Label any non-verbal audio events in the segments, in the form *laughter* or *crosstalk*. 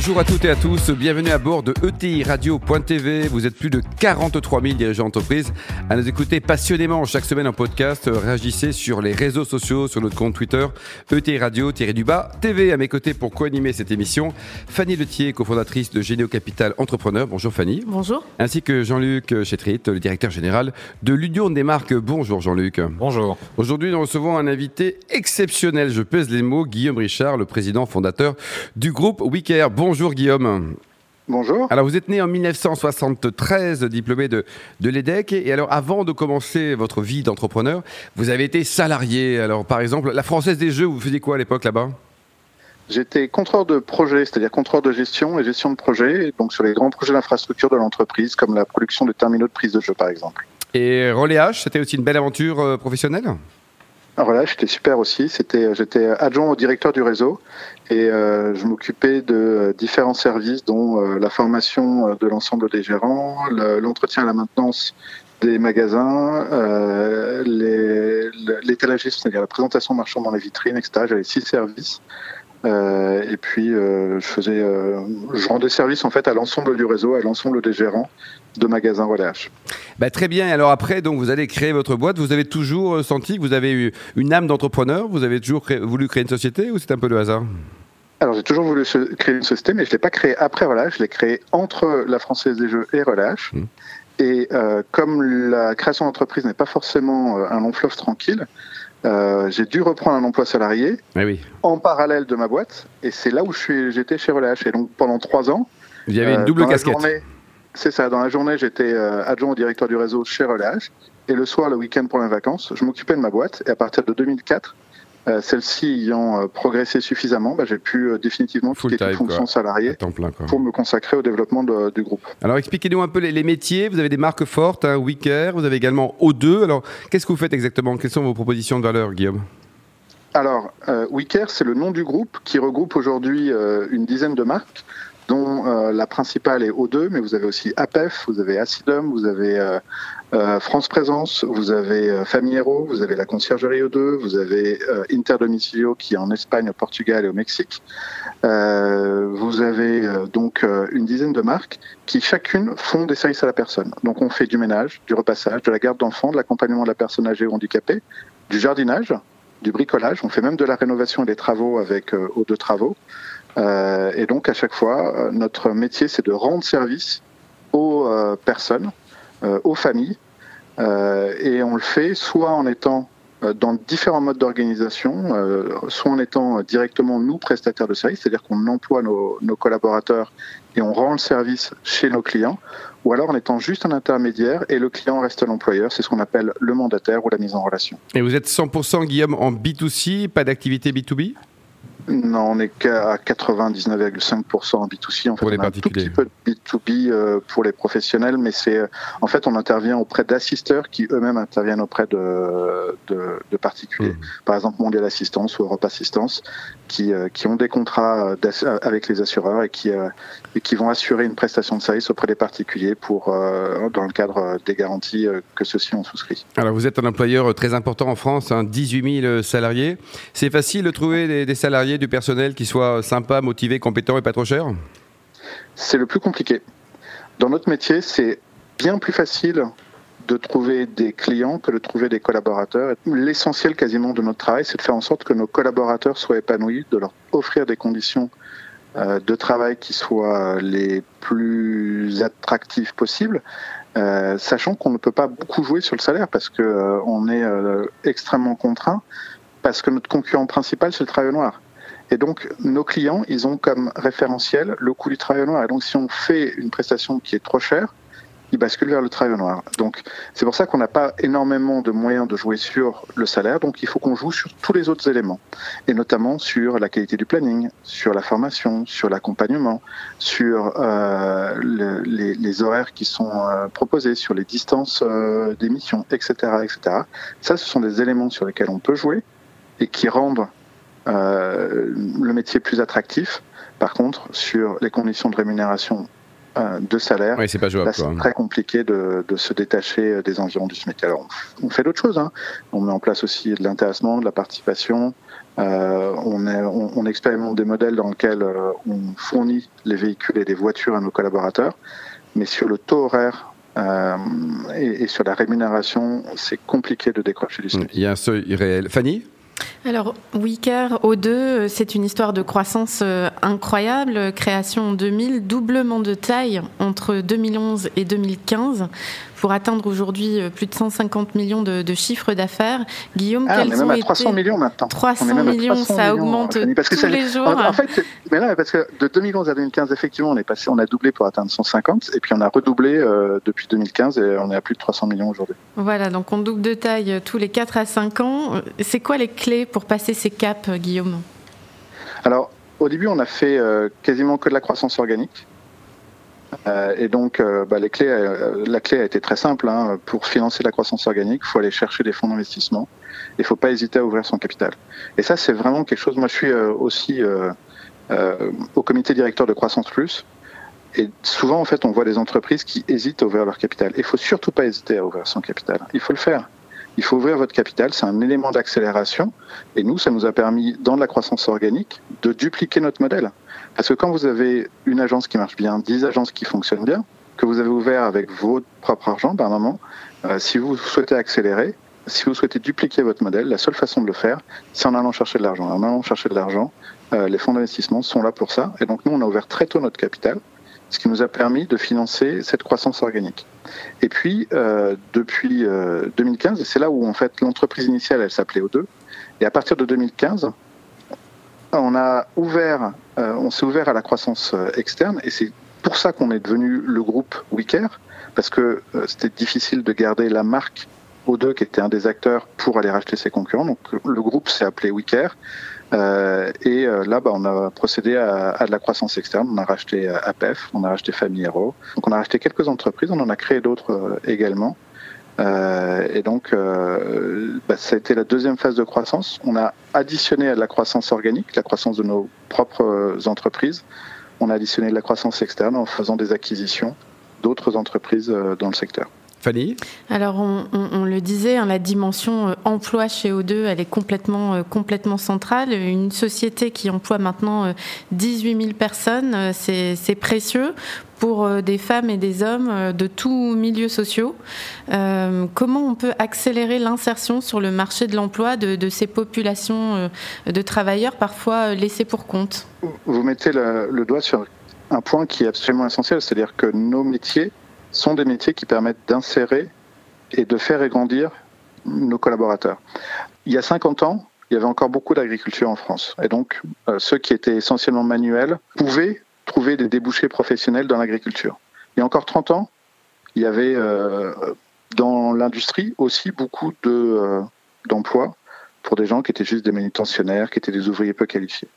Bonjour à toutes et à tous, bienvenue à bord de ETI Radio.tv. Vous êtes plus de 43 000 dirigeants d'entreprise à nous écouter passionnément chaque semaine en podcast. Réagissez sur les réseaux sociaux, sur notre compte Twitter, ETI Radio-du-bas TV. À mes côtés pour co-animer cette émission, Fanny Letier, cofondatrice de Généo Capital Entrepreneur. Bonjour Fanny. Bonjour. Ainsi que Jean-Luc Chétrit, le directeur général de l'Union des marques. Bonjour Jean-Luc. Bonjour. Aujourd'hui, nous recevons un invité exceptionnel, je pèse les mots, Guillaume Richard, le président fondateur du groupe WeCare. Bonjour Guillaume. Bonjour. Alors vous êtes né en 1973, diplômé de, de l'EDEC, et alors avant de commencer votre vie d'entrepreneur, vous avez été salarié. Alors par exemple, la Française des Jeux, vous faisiez quoi à l'époque là-bas? J'étais contrôleur de projet, c'est-à-dire contrôleur de gestion et gestion de projet, donc sur les grands projets d'infrastructure de l'entreprise, comme la production de terminaux de prise de jeu par exemple. Et Relais H, c'était aussi une belle aventure euh, professionnelle? Voilà, j'étais super aussi. C'était, j'étais adjoint au directeur du réseau et euh, je m'occupais de euh, différents services, dont euh, la formation de l'ensemble des gérants, l'entretien et la maintenance des magasins, euh, l'étalagisme, c'est-à-dire la présentation marchand dans les vitrines, etc. J'avais six services. Euh, et puis euh, je faisais, euh, je rendais service en fait à l'ensemble du réseau, à l'ensemble des gérants de magasins Relais bah, très bien. Alors après, donc vous allez créer votre boîte. Vous avez toujours senti que vous avez eu une âme d'entrepreneur? Vous avez toujours créé, voulu créer une société ou c'est un peu le hasard? Alors j'ai toujours voulu créer une société, mais je l'ai pas créée après Relais. Je l'ai créée entre la Française des Jeux et Relais. Mmh. Et euh, comme la création d'entreprise n'est pas forcément un long fleuve tranquille, euh, j'ai dû reprendre un emploi salarié eh oui. en parallèle de ma boîte, et c'est là où j'étais chez Relais Et donc pendant trois ans, il y avait une double casquette. C'est ça. Dans la journée, j'étais euh, adjoint au directeur du réseau chez Relais et le soir, le week-end pour mes vacances, je m'occupais de ma boîte. Et à partir de 2004, euh, celle-ci ayant euh, progressé suffisamment, bah, j'ai pu euh, définitivement quitter toute fonction salariée pour me consacrer au développement de, du groupe. Alors expliquez-nous un peu les, les, métiers. Vous avez des marques fortes, hein, WeCare, vous avez également O2. Alors qu'est-ce que vous faites exactement? Quelles sont vos propositions de valeur, Guillaume? Alors, WeCare, c'est le nom du groupe qui regroupe aujourd'hui une dizaine de marques, dont euh, la principale est O2, mais vous avez aussi APEF, vous avez Acidum, vous avez euh, euh, France Présence, vous avez Famiero, vous avez la conciergerie O2, vous avez Interdomicilio qui est en Espagne, au Portugal et au Mexique. vous avez donc une dizaine de marques qui chacune font des services à la personne. Donc on fait du ménage, du repassage, de la garde d'enfants, de l'accompagnement de la personne âgée ou handicapée, du jardinage, du bricolage. On fait même de la rénovation et des travaux avec O2 Travaux. Euh, et donc à chaque fois, euh, notre métier, c'est de rendre service aux euh, personnes, aux familles, et on le fait soit en étant dans différents modes d'organisation, soit en étant directement nous prestataires de service, c'est-à-dire qu'on emploie nos, nos, collaborateurs et on rend le service chez nos clients, ou alors en étant juste un intermédiaire et le client reste l'employeur, c'est ce qu'on appelle le mandataire ou la mise en relation. Et vous êtes 100% Guillaume en B2C, pas d'activité B2B non, on est qu'à 99,5% en B2C. En fait, pour les on a un tout petit peu de B2B euh, pour les professionnels, mais c'est euh, en fait on intervient auprès d'assisteurs qui eux-mêmes interviennent auprès de, de, de particuliers. Mmh. Par exemple, Mondial Assistance ou Europe Assistance, qui, euh, qui ont des contrats avec les assureurs et qui, et qui vont assurer une prestation de service auprès des particuliers pour dans le cadre des garanties que ceux-ci ont souscrit. Alors vous êtes un employeur très important en France, hein, 18 000 salariés. C'est facile de trouver des, des salariés du personnel qui soit sympa, motivé, compétent et pas trop cher? C'est le plus compliqué. Dans notre métier, c'est bien plus facile de trouver des clients que de trouver des collaborateurs. L'essentiel quasiment de notre travail, c'est de faire en sorte que nos collaborateurs soient épanouis, de leur offrir des conditions euh, de travail qui soient les plus attractives possibles, euh, sachant qu'on ne peut pas beaucoup jouer sur le salaire parce que euh, on est euh, extrêmement contraint, parce que notre concurrent principal c'est le travail noir. Et donc, nos clients, ils ont comme référentiel le coût du travail noir. Et donc, si on fait une prestation qui est trop chère, ils basculent vers le travail noir. Donc, c'est pour ça qu'on n'a pas énormément de moyens de jouer sur le salaire. Donc, il faut qu'on joue sur tous les autres éléments. Et notamment sur la qualité du planning, sur la formation, sur l'accompagnement, sur euh, le, les, horaires qui sont euh, proposés, sur les distances euh, d'émission, etc., etc. Ça, ce sont des éléments sur lesquels on peut jouer et qui rendent le métier plus attractif, Par contre, sur les conditions de rémunération euh, de salaire, c'est pas jouable. c'est très compliqué de, se détacher des environs du SMIC. Alors, on fait d'autres choses. Hein. On met en place aussi de l'intéressement, de la participation. Euh, on, on, expérimente des modèles dans lesquels euh, on fournit les véhicules et des voitures à nos collaborateurs. Mais sur le taux horaire et, et, sur la rémunération, c'est compliqué de décrocher du SMIC. Il y a un seuil réel. Fanny? Alors, Wicker O2, euh, c'est une histoire de croissance euh, incroyable. Création en 2000, doublement de taille entre 2011 et 2015 pour atteindre aujourd'hui euh, plus de 150 millions de, de chiffres d'affaires. Guillaume, ah, quels on est même à 300 millions maintenant. 300 millions, ça augmente tous les jours. En, fait, mais là, parce que de 2011 à 2015, effectivement, on est passé, on a doublé pour atteindre 150, et puis on a redoublé euh, depuis 2015 et on est à plus de 300 millions aujourd'hui. Voilà, donc on double de taille euh, tous les 4 à 5 ans. C'est quoi les clés pour passer ces caps, Guillaume? Alors, au début, on a fait quasiment que de la croissance organique. Euh, et donc, euh, bah, les clés, euh, la clé a été très simple. Hein. Pour financer la croissance organique, il faut aller chercher des fonds d'investissement. Il ne faut pas hésiter à ouvrir son capital. Et ça, c'est vraiment quelque chose. Moi, je suis aussi au comité directeur de Croissance Plus. Et souvent, en fait, on voit des entreprises qui hésitent à ouvrir leur capital. Il faut surtout pas hésiter à ouvrir son capital. Il faut le faire. Il faut ouvrir votre capital. C'est un élément d'accélération. Et nous, ça nous a permis, dans la croissance organique, de dupliquer notre modèle. Parce que quand vous avez une agence qui marche bien, dix agences qui fonctionnent bien, que vous avez ouvert avec votre propre argent, par moment, euh, si vous souhaitez accélérer, si vous souhaitez dupliquer votre modèle, la seule façon de le faire, c'est en allant chercher de l'argent. En allant chercher de l'argent, euh, les fonds d'investissement sont là pour ça. Et donc nous, on a ouvert très tôt notre capital, ce qui nous a permis de financer cette croissance organique. Et puis, euh, depuis 2015, et c'est là où en fait l'entreprise initiale, elle s'appelait O2, et à partir de 2015, on a ouvert, euh, on s'est ouvert à la croissance euh, externe et c'est pour ça qu'on est devenu le groupe WeCare parce que euh, c'était difficile de garder la marque O2 qui était un des acteurs pour aller racheter ses concurrents. Donc le groupe s'est appelé WeCare. et là, bah, on a procédé à, de la croissance externe. On a racheté APEF, on a racheté Family Hero. Donc on a racheté quelques entreprises, on en a créé d'autres également. Euh, et donc, euh, bah, ça a été la deuxième phase de croissance. On a additionné à la croissance organique, la croissance de nos propres entreprises. On a additionné de la croissance externe en faisant des acquisitions d'autres entreprises euh, dans le secteur. Fanny Alors, on, le disait, hein, la dimension emploi chez O2, elle est complètement, complètement centrale. Une société qui emploie maintenant 18 000 personnes, c'est précieux pour euh, des femmes et des hommes euh, de tous milieux sociaux. Euh, comment on peut accélérer l'insertion sur le marché de l'emploi de, ces populations de travailleurs parfois laissés pour compte? Vous mettez le, doigt sur un point qui est absolument essentiel, c'est-à-dire que nos métiers sont des métiers qui permettent d'insérer et de faire grandir nos collaborateurs. Il y a 50 ans, il y avait encore beaucoup d'agriculture en France. Et donc, ceux qui étaient essentiellement manuels pouvaient trouver des débouchés professionnels dans l'agriculture. Il y a encore 30 ans, il y avait euh, dans l'industrie aussi beaucoup euh, d'emplois pour des gens qui étaient juste des manutentionnaires, qui étaient des ouvriers peu qualifiés.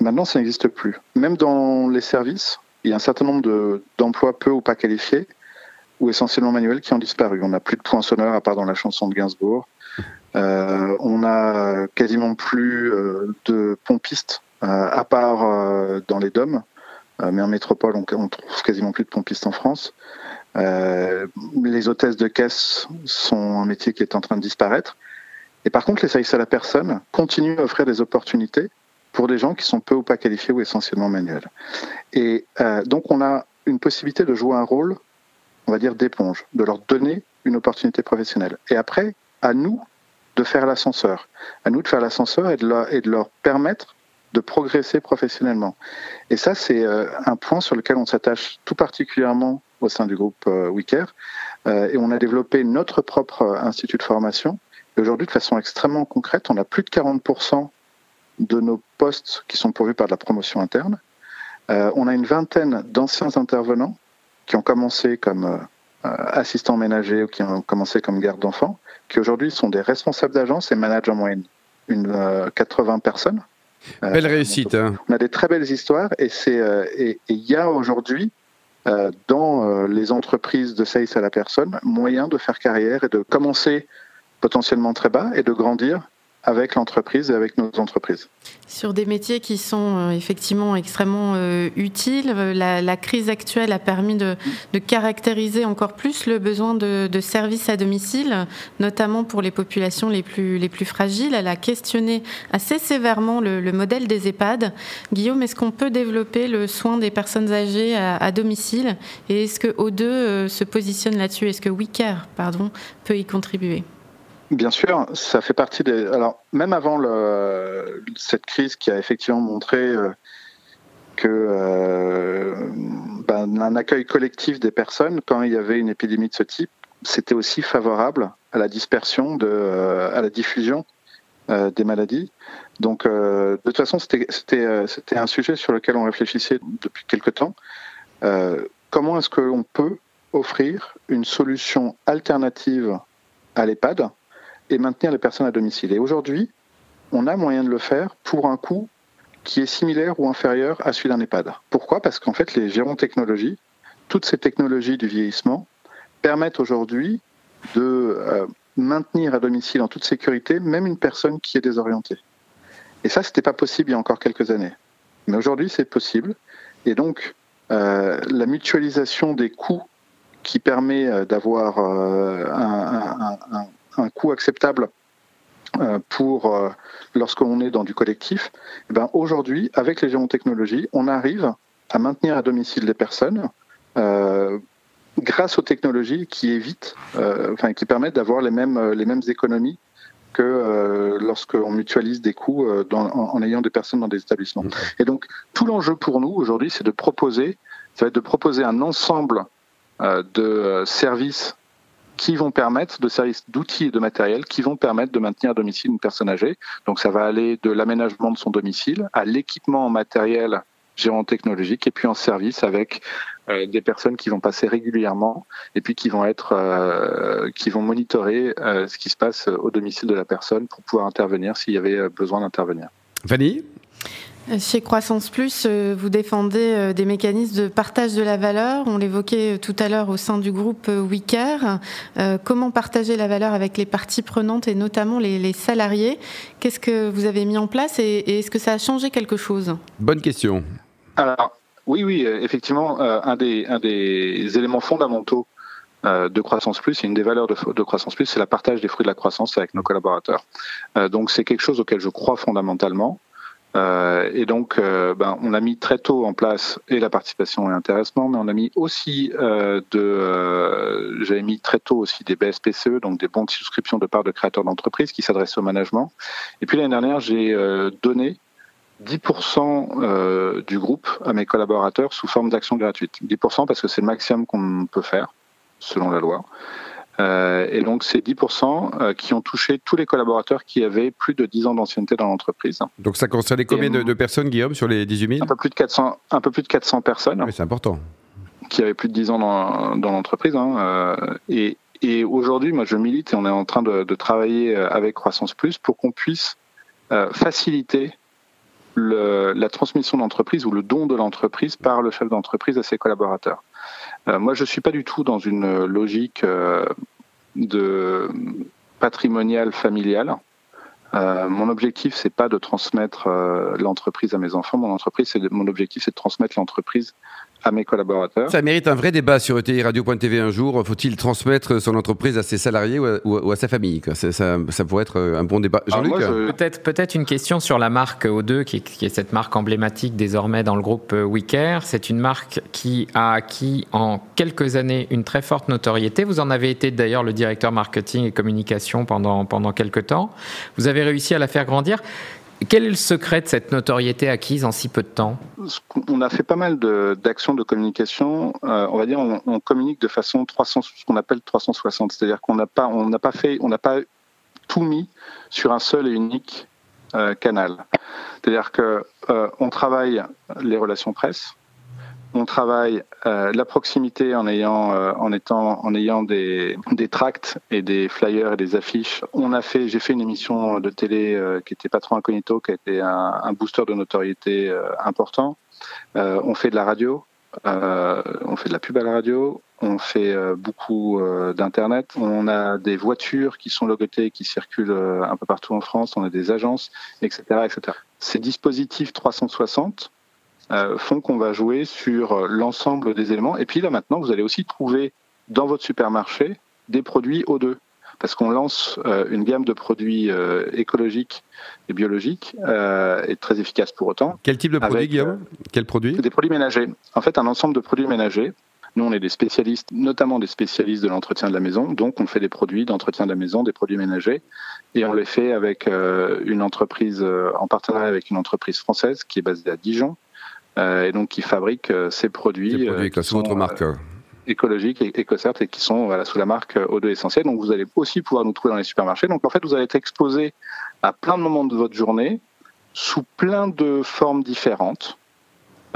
Maintenant, ça n'existe plus. Même dans les services, il y a un certain nombre de, d'emplois peu ou pas qualifiés ou essentiellement manuels qui ont disparu. On n'a plus de poinçonneurs à part dans la chanson de Gainsbourg. Euh, on n'a quasiment plus de pompistes euh, à part euh, dans les DOM, euh, mais en métropole, on, on trouve quasiment plus de pompistes en France. les hôtesses de caisse sont un métier qui est en train de disparaître. Et par contre, les services à la personne continuent à offrir des opportunités pour des gens qui sont peu ou pas qualifiés ou essentiellement manuels. Et donc, on a une possibilité de jouer un rôle, on va dire, d'éponge, de leur donner une opportunité professionnelle. Et après, à nous de faire l'ascenseur, à nous de faire l'ascenseur et, et, de leur permettre de progresser professionnellement. Et ça, c'est euh, un point sur lequel on s'attache tout particulièrement au sein du groupe euh, WeCare. Euh, et on a développé notre propre institut de formation. Et aujourd'hui, de façon extrêmement concrète, on a plus de 40% de nos postes qui sont pourvus par de la promotion interne. on a une vingtaine d'anciens intervenants qui ont commencé comme assistants ménagers ou qui ont commencé comme garde d'enfants, qui aujourd'hui sont des responsables d'agence et managent en moyenne une 80 personnes. Euh, Belle réussite. Hein. On a des très belles histoires et euh, il y a aujourd'hui euh, dans les entreprises de sales à la personne moyen de faire carrière et de commencer potentiellement très bas et de grandir avec l'entreprise et avec nos entreprises. Sur des métiers qui sont euh, effectivement extrêmement euh, utiles, euh, la, crise actuelle a permis de, caractériser encore plus le besoin de, services à domicile, notamment pour les populations les plus, les plus fragiles. Elle a questionné assez sévèrement le, modèle des EHPAD. Guillaume, est-ce qu'on peut développer le soin des personnes âgées à, domicile? Et est-ce que O2 se positionne là-dessus? Est-ce que WeCare pardon, peut y contribuer? Bien sûr, ça fait partie des. Alors, même avant cette crise qui a effectivement montré euh, que euh, ben, un accueil collectif des personnes, quand il y avait une épidémie de ce type, c'était aussi favorable à la dispersion, de, euh, à la diffusion des maladies. Donc, de toute façon, c'était un sujet sur lequel on réfléchissait depuis quelque temps. comment est-ce qu'on peut offrir une solution alternative à l'EHPAD et maintenir les personnes à domicile. Et aujourd'hui, on a moyen de le faire pour un coût qui est similaire ou inférieur à celui d'un EHPAD. Pourquoi? Parce qu'en fait, les technologies, toutes ces technologies du vieillissement, permettent aujourd'hui de euh, maintenir à domicile en toute sécurité même une personne qui est désorientée. Et ça, ce n'était pas possible il y a encore quelques années. Mais aujourd'hui, c'est possible. Et donc, euh, la mutualisation des coûts qui permet euh, d'avoir un coût acceptable euh, pour euh, lorsqu'on est dans du collectif, eh ben aujourd'hui, avec les géotechnologies, on arrive à maintenir à domicile les personnes euh, grâce aux technologies qui évitent, enfin qui permettent d'avoir les mêmes les mêmes économies que lorsqu'on mutualise des coûts en, ayant des personnes dans des établissements. Et donc tout l'enjeu pour nous aujourd'hui, c'est de proposer, ça va être de proposer un ensemble de services qui vont permettre de services d'outils et de matériel qui vont permettre de maintenir à domicile une personne âgée. Donc ça va aller de l'aménagement de son domicile à l'équipement en matériel gérant technologique et puis en service avec euh, des personnes qui vont passer régulièrement et puis qui vont être euh, qui vont monitorer euh, ce qui se passe au domicile de la personne pour pouvoir intervenir s'il y avait besoin d'intervenir. Fanny chez Croissance Plus, euh, vous défendez euh, des mécanismes de partage de la valeur. On l'évoquait euh, tout à l'heure au sein du groupe WeCare. Comment partager la valeur avec les parties prenantes et notamment les, salariés? Qu'est-ce que vous avez mis en place et, est-ce que ça a changé quelque chose? Bonne question. Alors, oui, oui, effectivement, un des, un des éléments fondamentaux de Croissance Plus, et une des valeurs de, de Croissance Plus, c'est la partage des fruits de la croissance avec nos collaborateurs. donc c'est quelque chose auquel je crois fondamentalement. Euh, et donc, euh, ben, on a mis très tôt en place et la participation et l'intéressement, mais on a mis aussi euh, de, j'avais mis très tôt aussi des BSPCE, donc des bons de souscription de part de créateurs d'entreprise qui s'adressent au management. Et puis l'année dernière, j'ai donné 10% du groupe à mes collaborateurs sous forme d'action gratuite. 10% parce que c'est le maximum qu'on peut faire selon la loi. Euh, et donc, c'est 10% euh, qui ont touché tous les collaborateurs qui avaient plus de 10 ans d'ancienneté dans l'entreprise. Donc, ça concernait combien de, personnes, Guillaume, sur les 18 000 un peu, plus de 400, un peu plus de 400 personnes. Oui, c'est important. Qui avaient plus de 10 ans dans, dans l'entreprise. Hein, euh, et, et aujourd'hui, moi, je milite et on est en train de, de travailler avec Croissance Plus pour qu'on puisse faciliter le, la transmission d'entreprise ou le don de l'entreprise par le chef d'entreprise à ses collaborateurs. Euh, moi, je ne suis pas du tout dans une logique euh, de patrimoniale familiale. Euh, mon objectif, c'est pas de transmettre l'entreprise à mes enfants. Mon entreprise, c'est mon objectif, c'est de transmettre l'entreprise à mes collaborateurs. Ça mérite un vrai débat sur ETI Radio.tv un jour. Faut-il transmettre son entreprise à ses salariés ou à, sa famille ça, ça, pourrait être un bon débat. Jean-Luc Peut-être peut une question sur la marque O2, qui est, cette marque emblématique désormais dans le groupe WeCare. C'est une marque qui a acquis en quelques années une très forte notoriété. Vous en avez été d'ailleurs le directeur marketing et communication pendant, pendant quelques temps. Vous avez réussi à la faire grandir. Quel est le secret de cette notoriété acquise en si peu de temps On a fait pas mal d'actions de, communication. Euh, on va dire, on, communique de façon 300, ce qu'on appelle 360, c'est-à-dire qu'on n'a pas, on n'a pas fait, on n'a pas tout mis sur un seul et unique euh, canal. C'est-à-dire que euh, on travaille les relations presse, on travaille euh, la proximité en ayant, euh, en étant, en ayant des, tracts et des flyers et des affiches. On a fait, j'ai fait une émission de télé euh, qui était Patron Incognito, qui a été un, un booster de notoriété important. on fait de la radio. on fait de la pub à la radio, on fait beaucoup d'internet, on a des voitures qui sont logotées, qui circulent un peu partout en France, on a des agences, etc., etc. Ces dispositifs 360 font qu'on va jouer sur l'ensemble des éléments. Et puis là maintenant, vous allez aussi trouver dans votre supermarché des produits O2 parce qu'on lance euh, une gamme de produits euh, écologiques et biologiques euh, et très efficaces pour autant. Quel type de produits, Guillaume? Quel produit? Des produits ménagers. En fait, un ensemble de produits ménagers. Nous, on est des spécialistes, notamment des spécialistes de l'entretien de la maison. Donc, on fait des produits d'entretien de la maison, des produits ménagers. Et on les fait avec une entreprise, en partenariat avec une entreprise française qui est basée à Dijon. Et donc, qui fabrique ces produits. Ces produits avec la votre marque écologiques et EcoCert et qui sont voilà, sous la marque O2 Essentiel. Donc vous allez aussi pouvoir nous trouver dans les supermarchés. Donc en fait, vous allez être exposé à plein de moments de votre journée sous plein de formes différentes,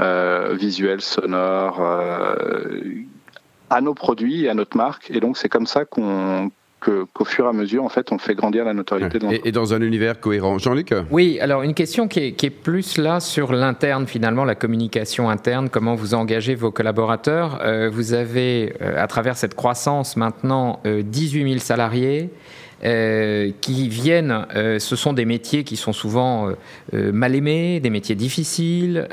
euh, visuelles, sonores, euh, à nos produits et à notre marque. Et donc c'est comme ça qu'on qu'au fur et à mesure, en fait, on fait grandir la notoriété. de et, et, dans un univers cohérent. Jean-Luc Oui, alors une question qui est, qui est plus là sur l'interne, finalement, la communication interne, comment vous engagez vos collaborateurs. Euh, vous avez, euh, à travers cette croissance, maintenant 18 euh, 000 salariés. Euh, qui viennent, euh, ce sont des métiers qui sont souvent euh, mal aimés, des métiers difficiles,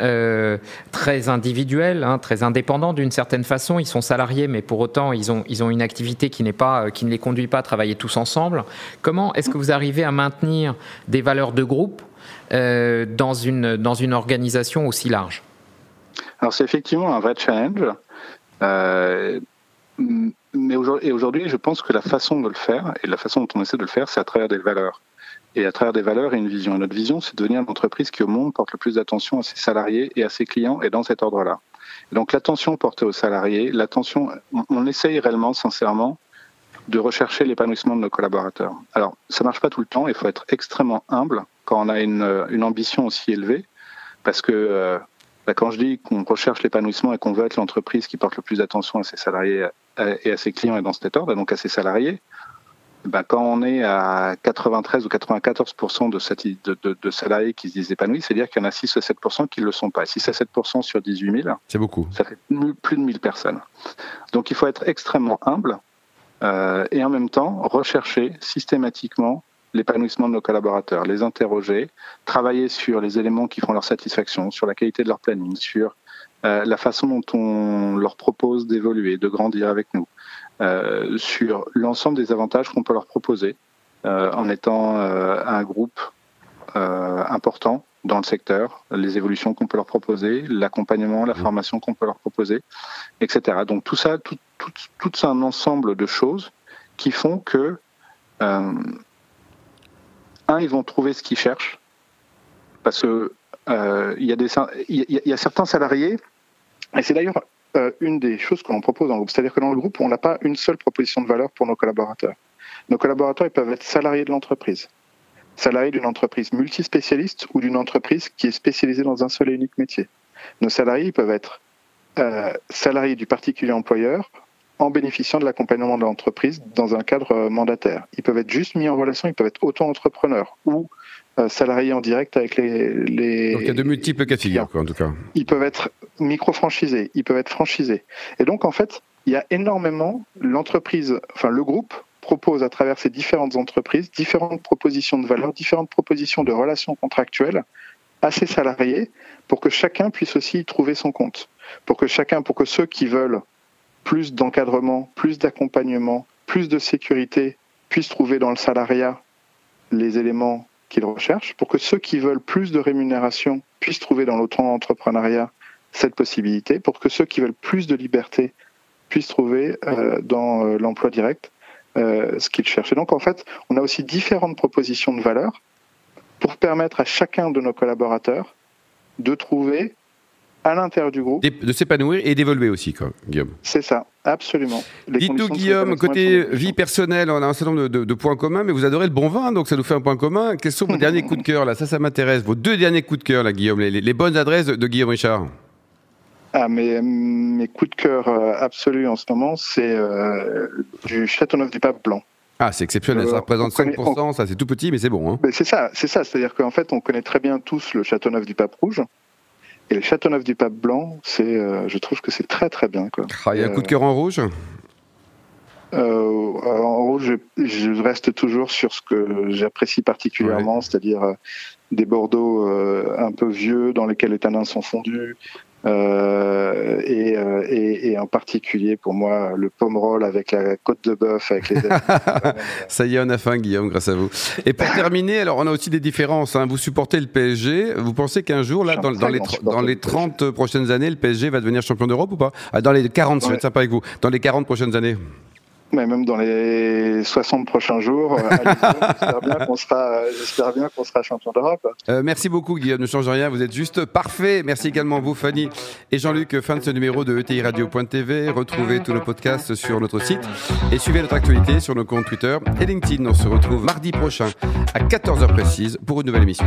très individuels, hein, très indépendants d'une certaine façon. Ils sont salariés, mais pour autant, ils ont, ils ont une activité qui, n'est pas, qui ne les conduit pas à travailler tous ensemble. Comment est-ce que vous arrivez à maintenir des valeurs de groupe dans, une, dans une organisation aussi large? Alors c'est effectivement un vrai challenge mais aujourd'hui, je pense que la façon de le faire, et la façon dont on essaie de le faire, c'est à travers des valeurs. Et à travers des valeurs et une vision. Et notre vision, c'est de devenir une entreprise qui, au monde, porte le plus d'attention à ses salariés et à ses clients, et dans cet ordre-là. Donc l'attention portée aux salariés, l'attention, on, essaye réellement, sincèrement, de rechercher l'épanouissement de nos collaborateurs. Alors, ça marche pas tout le temps, il faut être extrêmement humble quand on a une, une ambition aussi élevée, parce que euh, bah, quand je dis qu'on recherche l'épanouissement et qu'on veut être l'entreprise qui porte le plus d'attention à ses salariés et à ses clients et dans cet ordre, donc à ses salariés, ben, quand on est à 93 ou 94 de, de, de, salariés qui se disent épanouis, c'est-à-dire qu'il y en a 6 à 7% qui ne le sont pas. 6 à 7 sur 18 000, c'est beaucoup. Ça fait plus de 1000 personnes. Donc il faut être extrêmement humble euh, et en même temps rechercher systématiquement l'épanouissement de nos collaborateurs, les interroger, travailler sur les éléments qui font leur satisfaction, sur la qualité de leur planning, sur euh, la façon dont on leur propose d'évoluer, de grandir avec nous, euh, sur l'ensemble des avantages qu'on peut leur proposer euh, en étant un groupe important dans le secteur, les évolutions qu'on peut leur proposer, l'accompagnement, la formation qu'on peut leur proposer, etc. Donc tout ça, tout, tout, tout un ensemble de choses qui font que, un, ils vont trouver ce qu'ils cherchent, parce que euh, y a il, y a, certains salariés, et c'est d'ailleurs euh, une des choses que l'on propose dans le groupe, c'est-à-dire que dans le groupe, on n'a pas une seule proposition de valeur pour nos collaborateurs. Nos collaborateurs, ils peuvent être salariés de l'entreprise, salariés d'une entreprise multispécialiste ou d'une entreprise qui est spécialisée dans un seul et unique métier. Nos salariés, ils peuvent être euh, salariés du particulier employeur en bénéficiant de l'accompagnement de l'entreprise dans un cadre mandataire. Ils peuvent être juste mis en relation, ils peuvent être auto-entrepreneurs ou euh, salariés en direct avec les, les... Donc il y a de multiples cas de figure, en tout cas. Ils peuvent être micro-franchisés, ils peuvent être franchisés. Et donc, en fait, il y a énormément, l'entreprise, enfin le groupe propose à travers ces différentes entreprises différentes propositions de valeur, différentes propositions de relations contractuelles à ses salariés pour que chacun puisse aussi y trouver son compte. Pour que chacun, pour que ceux qui veulent plus d'encadrement, plus d'accompagnement, plus de sécurité puissent trouver dans le salariat les éléments qu'ils recherchent, pour que ceux qui veulent plus de rémunération puissent trouver dans l'auto-entrepreneuriat cette possibilité, pour que ceux qui veulent plus de liberté puissent trouver euh, dans euh, l'emploi direct euh, ce qu'ils cherchent. Et donc en fait, on a aussi différentes propositions de valeur pour permettre à chacun de nos collaborateurs de trouver à l'intérieur du groupe. De s'épanouir et d'évoluer aussi, quoi, Guillaume. C'est ça, absolument. Dites-nous, Guillaume, côté vie personnelle, on a un certain nombre de, points communs, mais vous adorez le bon vin, donc ça nous fait un point commun. Quels sont vos *laughs* derniers coups de cœur, là? Ça, ça m'intéresse. Vos deux derniers coups de cœur, là, Guillaume, les, bonnes adresses de, Guillaume Richard ah, mes, mes coups de cœur euh, absolus en ce moment, c'est euh, du Châteauneuf du Pape Blanc. Ah, c'est exceptionnel, ça représente 5%, ça c'est tout petit, mais c'est bon. Hein. C'est ça, c'est ça, c'est-à-dire qu'en fait, on connaît très bien tous le Châteauneuf du Pape Rouge, Et le Châteauneuf du Pape Blanc, c'est, je trouve que c'est très très bien. Quoi. Ah, il y a un coup de cœur en rouge euh, en rouge, je, reste toujours sur ce que j'apprécie particulièrement, c'est-à-dire euh, des Bordeaux euh, un peu vieux dans lesquels les tanins sont fondus. Euh, et, euh, et, et, en particulier pour moi le pomerol avec la côte de bœuf avec les *laughs* ça y est on a faim Guillaume grâce à vous. Et pour terminer alors on a aussi des différences hein. vous supportez le PSG vous pensez qu'un jour là dans, dans, les, dans les 30 prochaines années le PSG va devenir champion d'Europe ou pas? Ah, dans les 40 je vais être sympa avec vous. Dans les 40 prochaines années mais même dans les 60 prochains jours, euh, j'espère bien qu'on sera, champion d'Europe. Euh, merci beaucoup Guillaume, ne change rien, vous êtes juste parfait. Merci également vous Fanny et Jean-Luc. Fin de ce numéro de ETI Radio.tv. Retrouvez tous nos podcasts sur notre site et suivez notre actualité sur nos comptes Twitter et LinkedIn. On se retrouve mardi prochain à 14h précise pour une nouvelle émission.